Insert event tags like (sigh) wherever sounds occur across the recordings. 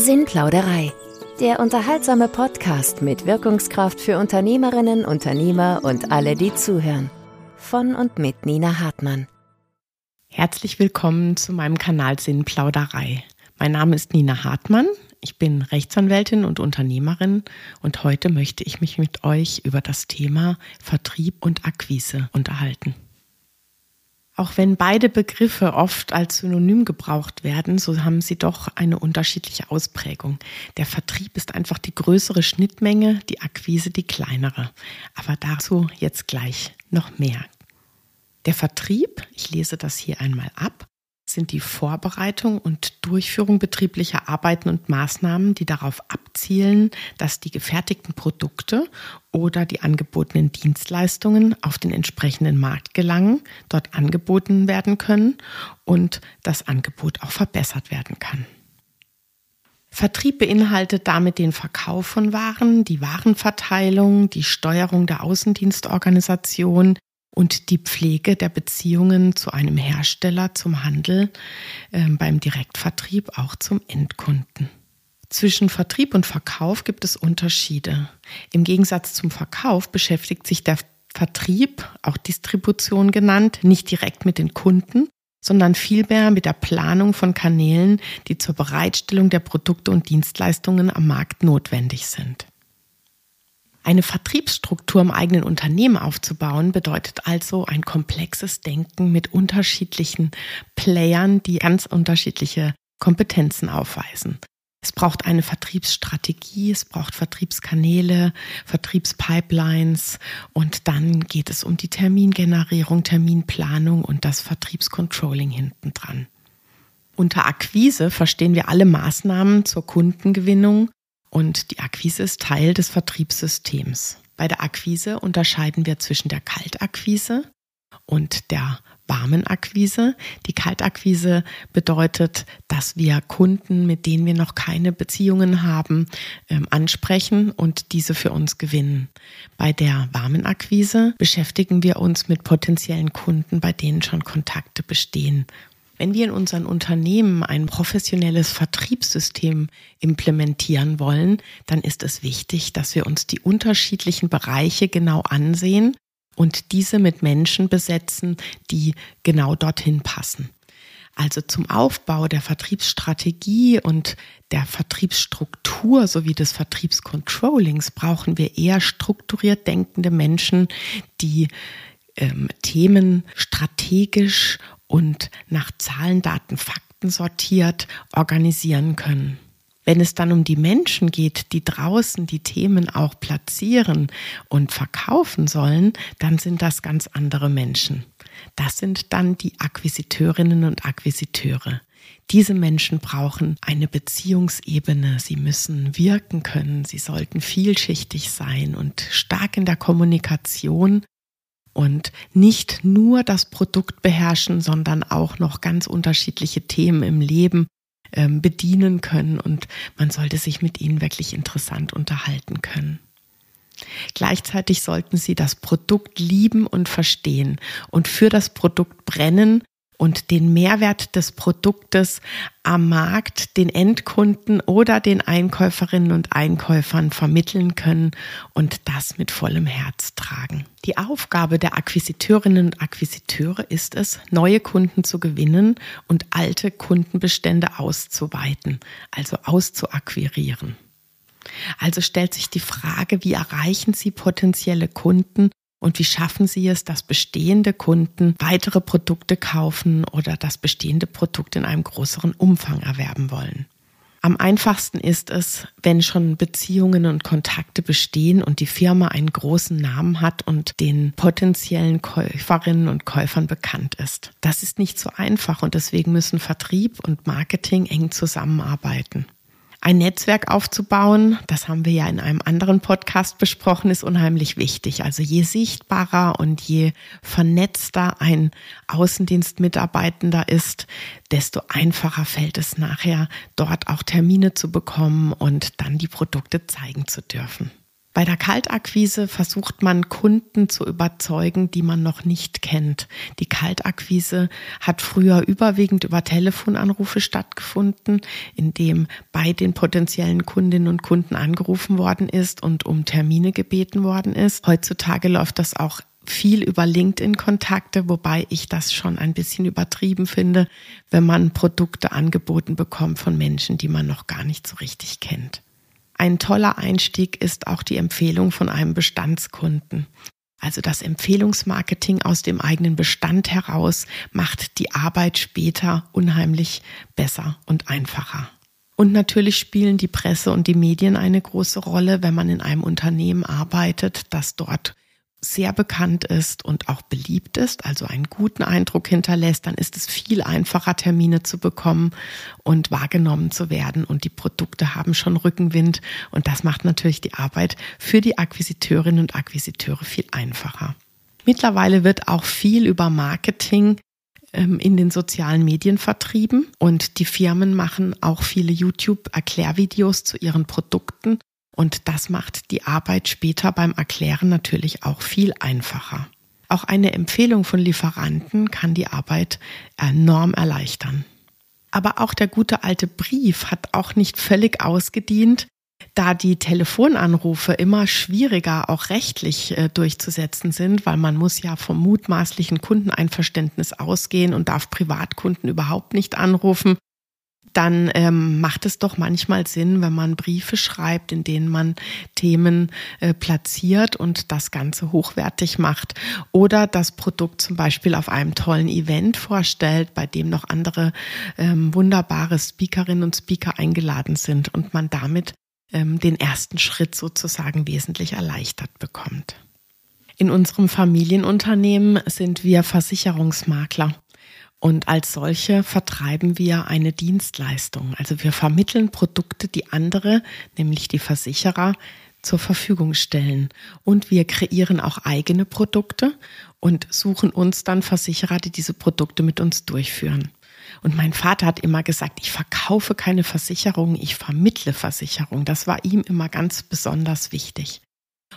Sinnplauderei. Der unterhaltsame Podcast mit Wirkungskraft für Unternehmerinnen, Unternehmer und alle, die zuhören. Von und mit Nina Hartmann. Herzlich willkommen zu meinem Kanal Sinnplauderei. Mein Name ist Nina Hartmann. Ich bin Rechtsanwältin und Unternehmerin und heute möchte ich mich mit euch über das Thema Vertrieb und Akquise unterhalten. Auch wenn beide Begriffe oft als Synonym gebraucht werden, so haben sie doch eine unterschiedliche Ausprägung. Der Vertrieb ist einfach die größere Schnittmenge, die Akquise die kleinere. Aber dazu jetzt gleich noch mehr. Der Vertrieb, ich lese das hier einmal ab, sind die Vorbereitung und Durchführung betrieblicher Arbeiten und Maßnahmen, die darauf abzielen, dass die gefertigten Produkte oder die angebotenen Dienstleistungen auf den entsprechenden Markt gelangen, dort angeboten werden können und das Angebot auch verbessert werden kann. Vertrieb beinhaltet damit den Verkauf von Waren, die Warenverteilung, die Steuerung der Außendienstorganisation, und die Pflege der Beziehungen zu einem Hersteller, zum Handel, äh, beim Direktvertrieb auch zum Endkunden. Zwischen Vertrieb und Verkauf gibt es Unterschiede. Im Gegensatz zum Verkauf beschäftigt sich der Vertrieb, auch Distribution genannt, nicht direkt mit den Kunden, sondern vielmehr mit der Planung von Kanälen, die zur Bereitstellung der Produkte und Dienstleistungen am Markt notwendig sind. Eine Vertriebsstruktur im eigenen Unternehmen aufzubauen bedeutet also ein komplexes Denken mit unterschiedlichen Playern, die ganz unterschiedliche Kompetenzen aufweisen. Es braucht eine Vertriebsstrategie, es braucht Vertriebskanäle, Vertriebspipelines und dann geht es um die Termingenerierung, Terminplanung und das Vertriebscontrolling hinten dran. Unter Akquise verstehen wir alle Maßnahmen zur Kundengewinnung und die Akquise ist Teil des Vertriebssystems. Bei der Akquise unterscheiden wir zwischen der Kaltakquise und der warmen Akquise. Die Kaltakquise bedeutet, dass wir Kunden, mit denen wir noch keine Beziehungen haben, ähm, ansprechen und diese für uns gewinnen. Bei der warmen Akquise beschäftigen wir uns mit potenziellen Kunden, bei denen schon Kontakte bestehen wenn wir in unseren Unternehmen ein professionelles Vertriebssystem implementieren wollen, dann ist es wichtig, dass wir uns die unterschiedlichen Bereiche genau ansehen und diese mit Menschen besetzen, die genau dorthin passen. Also zum Aufbau der Vertriebsstrategie und der Vertriebsstruktur sowie des Vertriebscontrollings brauchen wir eher strukturiert denkende Menschen, die ähm, Themen strategisch und nach Zahlen, Daten, Fakten sortiert organisieren können. Wenn es dann um die Menschen geht, die draußen die Themen auch platzieren und verkaufen sollen, dann sind das ganz andere Menschen. Das sind dann die Akquisiteurinnen und Akquisiteure. Diese Menschen brauchen eine Beziehungsebene. Sie müssen wirken können. Sie sollten vielschichtig sein und stark in der Kommunikation und nicht nur das Produkt beherrschen, sondern auch noch ganz unterschiedliche Themen im Leben ähm, bedienen können und man sollte sich mit ihnen wirklich interessant unterhalten können. Gleichzeitig sollten Sie das Produkt lieben und verstehen und für das Produkt brennen und den Mehrwert des Produktes am Markt den Endkunden oder den Einkäuferinnen und Einkäufern vermitteln können und das mit vollem Herz tragen. Die Aufgabe der Akquisiteurinnen und Akquisiteure ist es, neue Kunden zu gewinnen und alte Kundenbestände auszuweiten, also auszuakquirieren. Also stellt sich die Frage, wie erreichen Sie potenzielle Kunden und wie schaffen Sie es, dass bestehende Kunden weitere Produkte kaufen oder das bestehende Produkt in einem größeren Umfang erwerben wollen? Am einfachsten ist es, wenn schon Beziehungen und Kontakte bestehen und die Firma einen großen Namen hat und den potenziellen Käuferinnen und Käufern bekannt ist. Das ist nicht so einfach und deswegen müssen Vertrieb und Marketing eng zusammenarbeiten. Ein Netzwerk aufzubauen, das haben wir ja in einem anderen Podcast besprochen, ist unheimlich wichtig. Also je sichtbarer und je vernetzter ein Außendienstmitarbeitender ist, desto einfacher fällt es nachher, dort auch Termine zu bekommen und dann die Produkte zeigen zu dürfen. Bei der Kaltakquise versucht man Kunden zu überzeugen, die man noch nicht kennt. Die Kaltakquise hat früher überwiegend über Telefonanrufe stattgefunden, indem bei den potenziellen Kundinnen und Kunden angerufen worden ist und um Termine gebeten worden ist. Heutzutage läuft das auch viel über LinkedIn-Kontakte, wobei ich das schon ein bisschen übertrieben finde, wenn man Produkte angeboten bekommt von Menschen, die man noch gar nicht so richtig kennt. Ein toller Einstieg ist auch die Empfehlung von einem Bestandskunden. Also das Empfehlungsmarketing aus dem eigenen Bestand heraus macht die Arbeit später unheimlich besser und einfacher. Und natürlich spielen die Presse und die Medien eine große Rolle, wenn man in einem Unternehmen arbeitet, das dort sehr bekannt ist und auch beliebt ist, also einen guten Eindruck hinterlässt, dann ist es viel einfacher, Termine zu bekommen und wahrgenommen zu werden. Und die Produkte haben schon Rückenwind. Und das macht natürlich die Arbeit für die Akquisiteurinnen und Akquisiteure viel einfacher. Mittlerweile wird auch viel über Marketing ähm, in den sozialen Medien vertrieben und die Firmen machen auch viele YouTube-Erklärvideos zu ihren Produkten und das macht die Arbeit später beim Erklären natürlich auch viel einfacher. Auch eine Empfehlung von Lieferanten kann die Arbeit enorm erleichtern. Aber auch der gute alte Brief hat auch nicht völlig ausgedient, da die Telefonanrufe immer schwieriger auch rechtlich äh, durchzusetzen sind, weil man muss ja vom mutmaßlichen Kundeneinverständnis ausgehen und darf Privatkunden überhaupt nicht anrufen dann ähm, macht es doch manchmal Sinn, wenn man Briefe schreibt, in denen man Themen äh, platziert und das Ganze hochwertig macht. Oder das Produkt zum Beispiel auf einem tollen Event vorstellt, bei dem noch andere ähm, wunderbare Speakerinnen und Speaker eingeladen sind und man damit ähm, den ersten Schritt sozusagen wesentlich erleichtert bekommt. In unserem Familienunternehmen sind wir Versicherungsmakler. Und als solche vertreiben wir eine Dienstleistung. Also wir vermitteln Produkte, die andere, nämlich die Versicherer, zur Verfügung stellen. Und wir kreieren auch eigene Produkte und suchen uns dann Versicherer, die diese Produkte mit uns durchführen. Und mein Vater hat immer gesagt, ich verkaufe keine Versicherung, ich vermittle Versicherung. Das war ihm immer ganz besonders wichtig.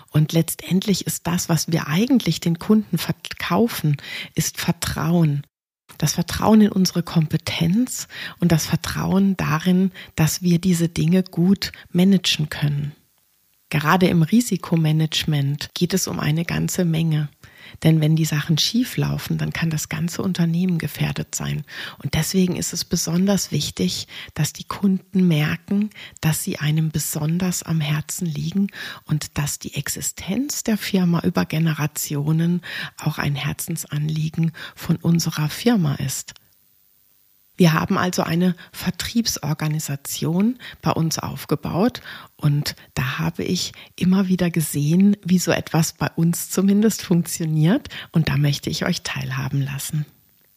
Und letztendlich ist das, was wir eigentlich den Kunden verkaufen, ist Vertrauen das Vertrauen in unsere Kompetenz und das Vertrauen darin, dass wir diese Dinge gut managen können. Gerade im Risikomanagement geht es um eine ganze Menge. Denn wenn die Sachen schief laufen, dann kann das ganze Unternehmen gefährdet sein. Und deswegen ist es besonders wichtig, dass die Kunden merken, dass sie einem besonders am Herzen liegen und dass die Existenz der Firma über Generationen auch ein Herzensanliegen von unserer Firma ist. Wir haben also eine Vertriebsorganisation bei uns aufgebaut und da habe ich immer wieder gesehen, wie so etwas bei uns zumindest funktioniert und da möchte ich euch teilhaben lassen.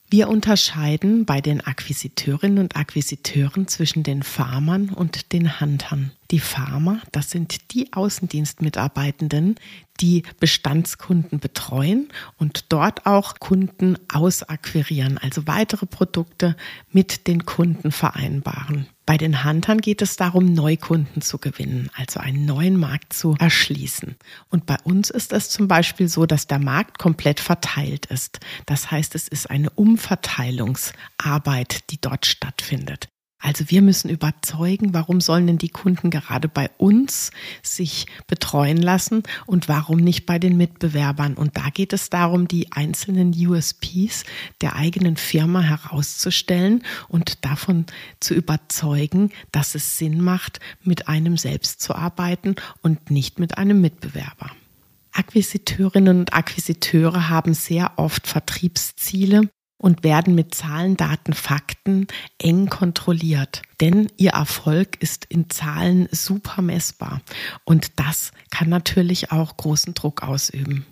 Wir unterscheiden bei den Akquisiteurinnen und Akquisiteuren zwischen den Farmern und den Huntern. Die Farmer, das sind die Außendienstmitarbeitenden, die Bestandskunden betreuen und dort auch Kunden ausakquirieren, also weitere Produkte mit den Kunden vereinbaren. Bei den Huntern geht es darum, Neukunden zu gewinnen, also einen neuen Markt zu erschließen. Und bei uns ist es zum Beispiel so, dass der Markt komplett verteilt ist. Das heißt, es ist eine Umverteilungsarbeit, die dort stattfindet. Also wir müssen überzeugen, warum sollen denn die Kunden gerade bei uns sich betreuen lassen und warum nicht bei den Mitbewerbern. Und da geht es darum, die einzelnen USPs der eigenen Firma herauszustellen und davon zu überzeugen, dass es Sinn macht, mit einem selbst zu arbeiten und nicht mit einem Mitbewerber. Akquisiteurinnen und Akquisiteure haben sehr oft Vertriebsziele und werden mit Zahlen, Daten, Fakten eng kontrolliert. Denn ihr Erfolg ist in Zahlen super messbar. Und das kann natürlich auch großen Druck ausüben.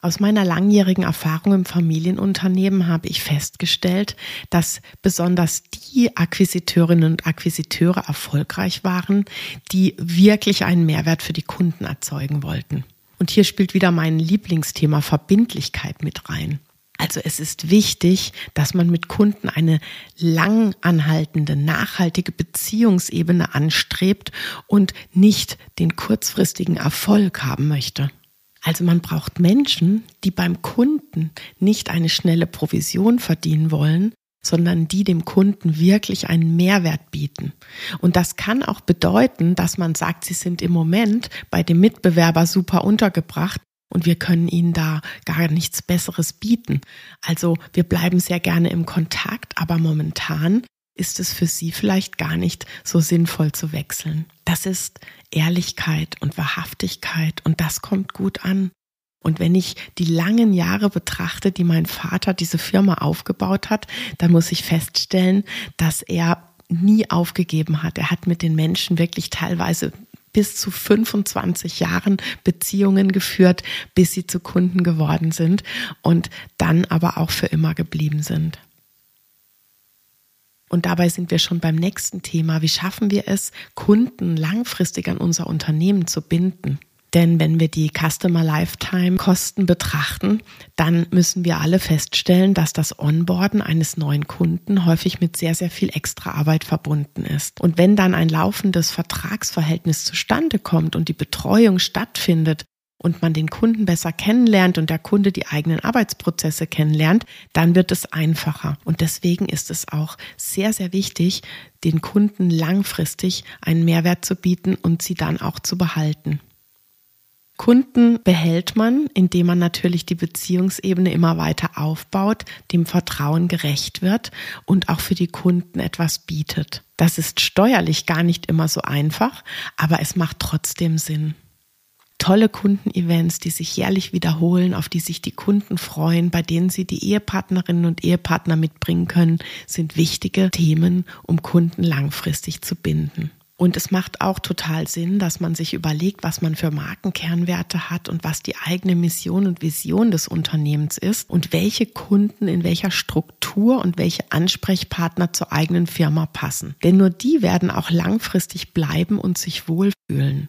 Aus meiner langjährigen Erfahrung im Familienunternehmen habe ich festgestellt, dass besonders die Akquisiteurinnen und Akquisiteure erfolgreich waren, die wirklich einen Mehrwert für die Kunden erzeugen wollten. Und hier spielt wieder mein Lieblingsthema Verbindlichkeit mit rein. Also es ist wichtig, dass man mit Kunden eine lang anhaltende, nachhaltige Beziehungsebene anstrebt und nicht den kurzfristigen Erfolg haben möchte. Also man braucht Menschen, die beim Kunden nicht eine schnelle Provision verdienen wollen, sondern die dem Kunden wirklich einen Mehrwert bieten. Und das kann auch bedeuten, dass man sagt, sie sind im Moment bei dem Mitbewerber super untergebracht und wir können ihnen da gar nichts Besseres bieten. Also wir bleiben sehr gerne im Kontakt, aber momentan ist es für sie vielleicht gar nicht so sinnvoll zu wechseln. Das ist Ehrlichkeit und Wahrhaftigkeit und das kommt gut an. Und wenn ich die langen Jahre betrachte, die mein Vater diese Firma aufgebaut hat, dann muss ich feststellen, dass er nie aufgegeben hat. Er hat mit den Menschen wirklich teilweise bis zu 25 Jahren Beziehungen geführt, bis sie zu Kunden geworden sind und dann aber auch für immer geblieben sind. Und dabei sind wir schon beim nächsten Thema. Wie schaffen wir es, Kunden langfristig an unser Unternehmen zu binden? Denn wenn wir die Customer Lifetime Kosten betrachten, dann müssen wir alle feststellen, dass das Onboarden eines neuen Kunden häufig mit sehr, sehr viel extra Arbeit verbunden ist. Und wenn dann ein laufendes Vertragsverhältnis zustande kommt und die Betreuung stattfindet, und man den Kunden besser kennenlernt und der Kunde die eigenen Arbeitsprozesse kennenlernt, dann wird es einfacher. Und deswegen ist es auch sehr, sehr wichtig, den Kunden langfristig einen Mehrwert zu bieten und sie dann auch zu behalten. Kunden behält man, indem man natürlich die Beziehungsebene immer weiter aufbaut, dem Vertrauen gerecht wird und auch für die Kunden etwas bietet. Das ist steuerlich gar nicht immer so einfach, aber es macht trotzdem Sinn. Tolle Kundenevents, die sich jährlich wiederholen, auf die sich die Kunden freuen, bei denen sie die Ehepartnerinnen und Ehepartner mitbringen können, sind wichtige Themen, um Kunden langfristig zu binden. Und es macht auch total Sinn, dass man sich überlegt, was man für Markenkernwerte hat und was die eigene Mission und Vision des Unternehmens ist und welche Kunden in welcher Struktur und welche Ansprechpartner zur eigenen Firma passen. Denn nur die werden auch langfristig bleiben und sich wohlfühlen.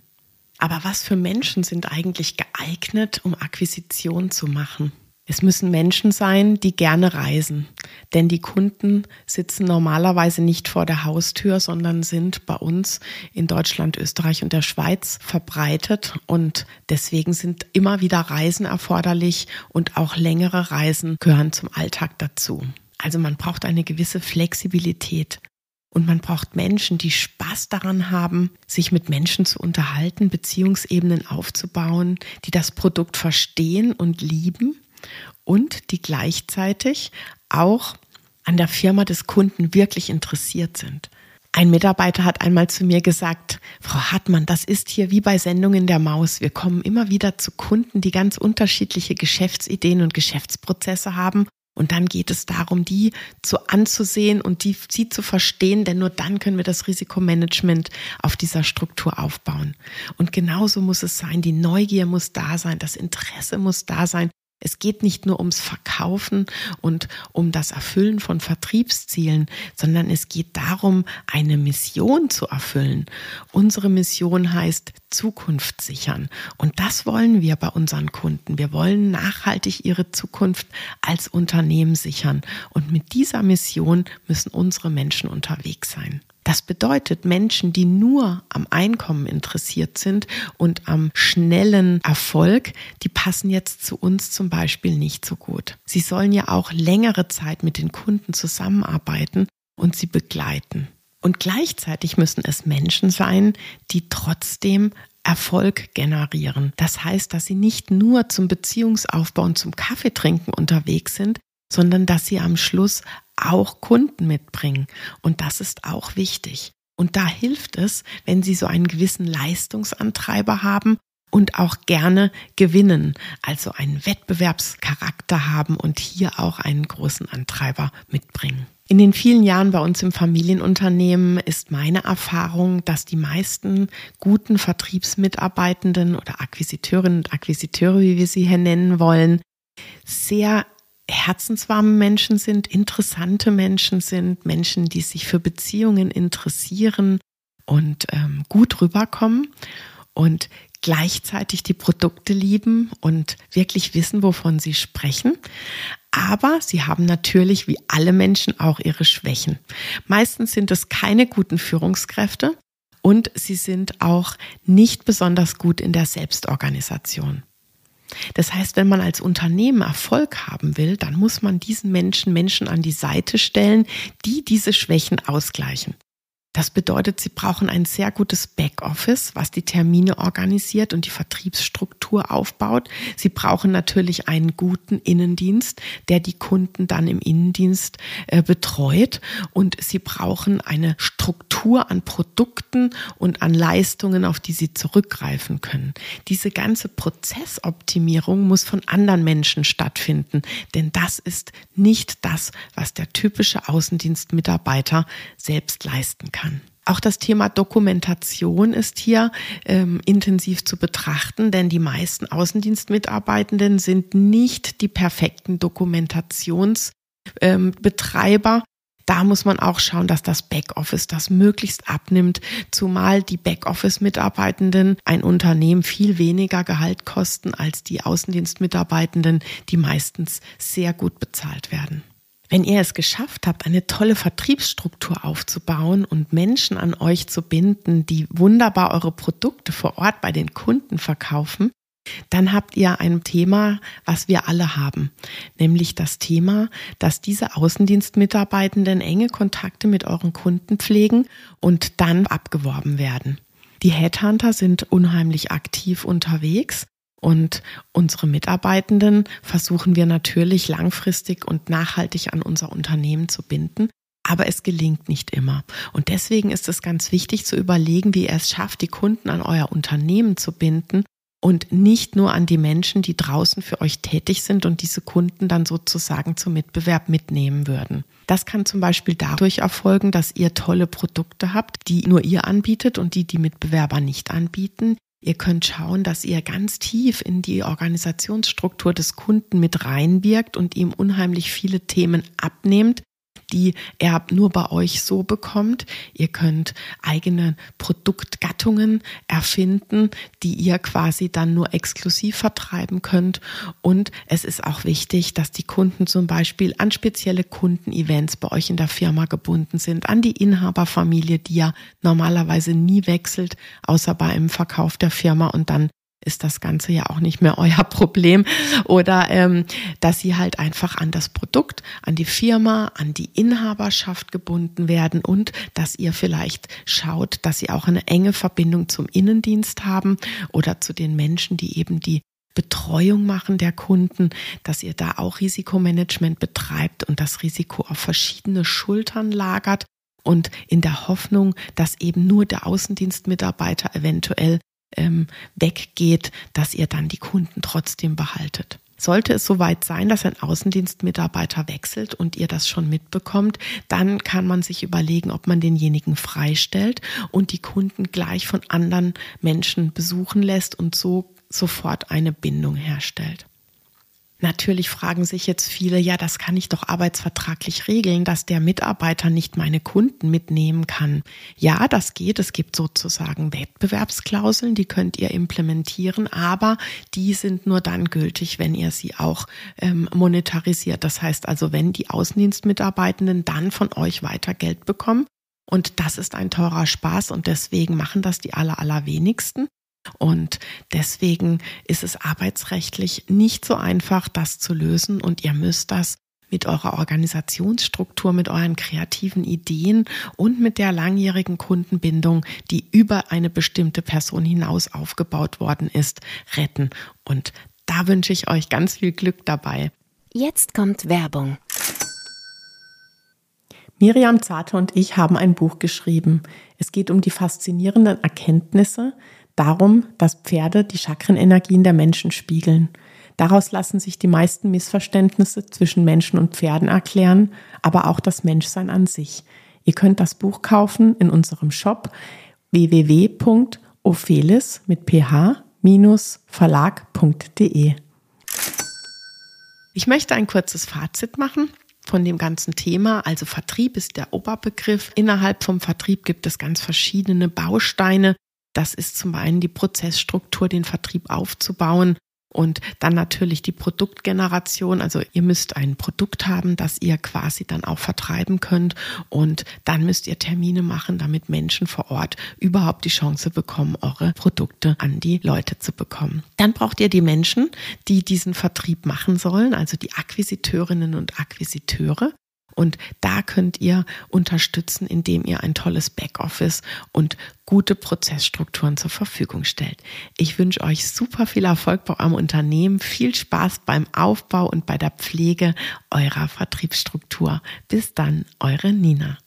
Aber was für Menschen sind eigentlich geeignet, um Akquisition zu machen? Es müssen Menschen sein, die gerne reisen. Denn die Kunden sitzen normalerweise nicht vor der Haustür, sondern sind bei uns in Deutschland, Österreich und der Schweiz verbreitet. Und deswegen sind immer wieder Reisen erforderlich und auch längere Reisen gehören zum Alltag dazu. Also man braucht eine gewisse Flexibilität. Und man braucht Menschen, die Spaß daran haben, sich mit Menschen zu unterhalten, Beziehungsebenen aufzubauen, die das Produkt verstehen und lieben und die gleichzeitig auch an der Firma des Kunden wirklich interessiert sind. Ein Mitarbeiter hat einmal zu mir gesagt, Frau Hartmann, das ist hier wie bei Sendungen der Maus. Wir kommen immer wieder zu Kunden, die ganz unterschiedliche Geschäftsideen und Geschäftsprozesse haben. Und dann geht es darum, die zu anzusehen und die, sie zu verstehen, denn nur dann können wir das Risikomanagement auf dieser Struktur aufbauen. Und genauso muss es sein. Die Neugier muss da sein, das Interesse muss da sein. Es geht nicht nur ums Verkaufen und um das Erfüllen von Vertriebszielen, sondern es geht darum, eine Mission zu erfüllen. Unsere Mission heißt Zukunft sichern. Und das wollen wir bei unseren Kunden. Wir wollen nachhaltig ihre Zukunft als Unternehmen sichern. Und mit dieser Mission müssen unsere Menschen unterwegs sein. Das bedeutet, Menschen, die nur am Einkommen interessiert sind und am schnellen Erfolg, die passen jetzt zu uns zum Beispiel nicht so gut. Sie sollen ja auch längere Zeit mit den Kunden zusammenarbeiten und sie begleiten. Und gleichzeitig müssen es Menschen sein, die trotzdem Erfolg generieren. Das heißt, dass sie nicht nur zum Beziehungsaufbau und zum Kaffeetrinken unterwegs sind, sondern dass sie am Schluss auch Kunden mitbringen. Und das ist auch wichtig. Und da hilft es, wenn Sie so einen gewissen Leistungsantreiber haben und auch gerne gewinnen, also einen Wettbewerbscharakter haben und hier auch einen großen Antreiber mitbringen. In den vielen Jahren bei uns im Familienunternehmen ist meine Erfahrung, dass die meisten guten Vertriebsmitarbeitenden oder Akquisiteurinnen und Akquisiteure, wie wir sie hier nennen wollen, sehr herzenswarme Menschen sind, interessante Menschen sind, Menschen, die sich für Beziehungen interessieren und ähm, gut rüberkommen und gleichzeitig die Produkte lieben und wirklich wissen, wovon sie sprechen, Aber sie haben natürlich wie alle Menschen auch ihre Schwächen. Meistens sind es keine guten Führungskräfte und sie sind auch nicht besonders gut in der Selbstorganisation. Das heißt, wenn man als Unternehmen Erfolg haben will, dann muss man diesen Menschen Menschen an die Seite stellen, die diese Schwächen ausgleichen. Das bedeutet, Sie brauchen ein sehr gutes Backoffice, was die Termine organisiert und die Vertriebsstruktur aufbaut. Sie brauchen natürlich einen guten Innendienst, der die Kunden dann im Innendienst äh, betreut. Und Sie brauchen eine Struktur an Produkten und an Leistungen, auf die Sie zurückgreifen können. Diese ganze Prozessoptimierung muss von anderen Menschen stattfinden, denn das ist nicht das, was der typische Außendienstmitarbeiter selbst leisten kann. Auch das Thema Dokumentation ist hier ähm, intensiv zu betrachten, denn die meisten Außendienstmitarbeitenden sind nicht die perfekten Dokumentationsbetreiber. Ähm, da muss man auch schauen, dass das Backoffice das möglichst abnimmt, zumal die Backoffice-Mitarbeitenden ein Unternehmen viel weniger Gehalt kosten als die Außendienstmitarbeitenden, die meistens sehr gut bezahlt werden. Wenn ihr es geschafft habt, eine tolle Vertriebsstruktur aufzubauen und Menschen an euch zu binden, die wunderbar eure Produkte vor Ort bei den Kunden verkaufen, dann habt ihr ein Thema, was wir alle haben, nämlich das Thema, dass diese Außendienstmitarbeitenden enge Kontakte mit euren Kunden pflegen und dann abgeworben werden. Die Headhunter sind unheimlich aktiv unterwegs und unsere Mitarbeitenden versuchen wir natürlich langfristig und nachhaltig an unser Unternehmen zu binden. Aber es gelingt nicht immer. Und deswegen ist es ganz wichtig zu überlegen, wie ihr es schafft, die Kunden an euer Unternehmen zu binden und nicht nur an die Menschen, die draußen für euch tätig sind und diese Kunden dann sozusagen zum Mitbewerb mitnehmen würden. Das kann zum Beispiel dadurch erfolgen, dass ihr tolle Produkte habt, die nur ihr anbietet und die die Mitbewerber nicht anbieten. Ihr könnt schauen, dass ihr ganz tief in die Organisationsstruktur des Kunden mit reinwirkt und ihm unheimlich viele Themen abnehmt, die er nur bei euch so bekommt. Ihr könnt eigene Produktgattungen erfinden, die ihr quasi dann nur exklusiv vertreiben könnt. Und es ist auch wichtig, dass die Kunden zum Beispiel an spezielle Kundenevents bei euch in der Firma gebunden sind, an die Inhaberfamilie, die ja normalerweise nie wechselt, außer bei einem Verkauf der Firma und dann ist das Ganze ja auch nicht mehr (laughs) euer Problem. Oder ähm, dass sie halt einfach an das Produkt, an die Firma, an die Inhaberschaft gebunden werden und dass ihr vielleicht schaut, dass sie auch eine enge Verbindung zum Innendienst haben oder zu den Menschen, die eben die Betreuung machen der Kunden, dass ihr da auch Risikomanagement betreibt und das Risiko auf verschiedene Schultern lagert und in der Hoffnung, dass eben nur der Außendienstmitarbeiter eventuell ähm, weggeht, dass ihr dann die Kunden trotzdem behaltet. Sollte es soweit sein, dass ein Außendienstmitarbeiter wechselt und ihr das schon mitbekommt, dann kann man sich überlegen, ob man denjenigen freistellt und die Kunden gleich von anderen Menschen besuchen lässt und so sofort eine Bindung herstellt. Natürlich fragen sich jetzt viele, ja, das kann ich doch arbeitsvertraglich regeln, dass der Mitarbeiter nicht meine Kunden mitnehmen kann. Ja, das geht. Es gibt sozusagen Wettbewerbsklauseln, die könnt ihr implementieren, aber die sind nur dann gültig, wenn ihr sie auch ähm, monetarisiert. Das heißt also, wenn die Außendienstmitarbeitenden dann von euch weiter Geld bekommen. Und das ist ein teurer Spaß und deswegen machen das die aller, allerwenigsten. Und deswegen ist es arbeitsrechtlich nicht so einfach, das zu lösen. Und ihr müsst das mit eurer Organisationsstruktur, mit euren kreativen Ideen und mit der langjährigen Kundenbindung, die über eine bestimmte Person hinaus aufgebaut worden ist, retten. Und da wünsche ich euch ganz viel Glück dabei. Jetzt kommt Werbung. Miriam Zarte und ich haben ein Buch geschrieben. Es geht um die faszinierenden Erkenntnisse, darum, dass Pferde die Chakrenenergien der Menschen spiegeln. Daraus lassen sich die meisten Missverständnisse zwischen Menschen und Pferden erklären, aber auch das Menschsein an sich. Ihr könnt das Buch kaufen in unserem Shop www.ophelis mit ph-verlag.de. Ich möchte ein kurzes Fazit machen von dem ganzen Thema. Also Vertrieb ist der Oberbegriff. Innerhalb vom Vertrieb gibt es ganz verschiedene Bausteine, das ist zum einen die Prozessstruktur, den Vertrieb aufzubauen Und dann natürlich die Produktgeneration. Also ihr müsst ein Produkt haben, das ihr quasi dann auch vertreiben könnt. Und dann müsst ihr Termine machen, damit Menschen vor Ort überhaupt die Chance bekommen, eure Produkte an die Leute zu bekommen. Dann braucht ihr die Menschen, die diesen Vertrieb machen sollen, also die Akquisiteurinnen und Akquisiteure. Und da könnt ihr unterstützen, indem ihr ein tolles Backoffice und gute Prozessstrukturen zur Verfügung stellt. Ich wünsche euch super viel Erfolg bei eurem Unternehmen, viel Spaß beim Aufbau und bei der Pflege eurer Vertriebsstruktur. Bis dann, eure Nina.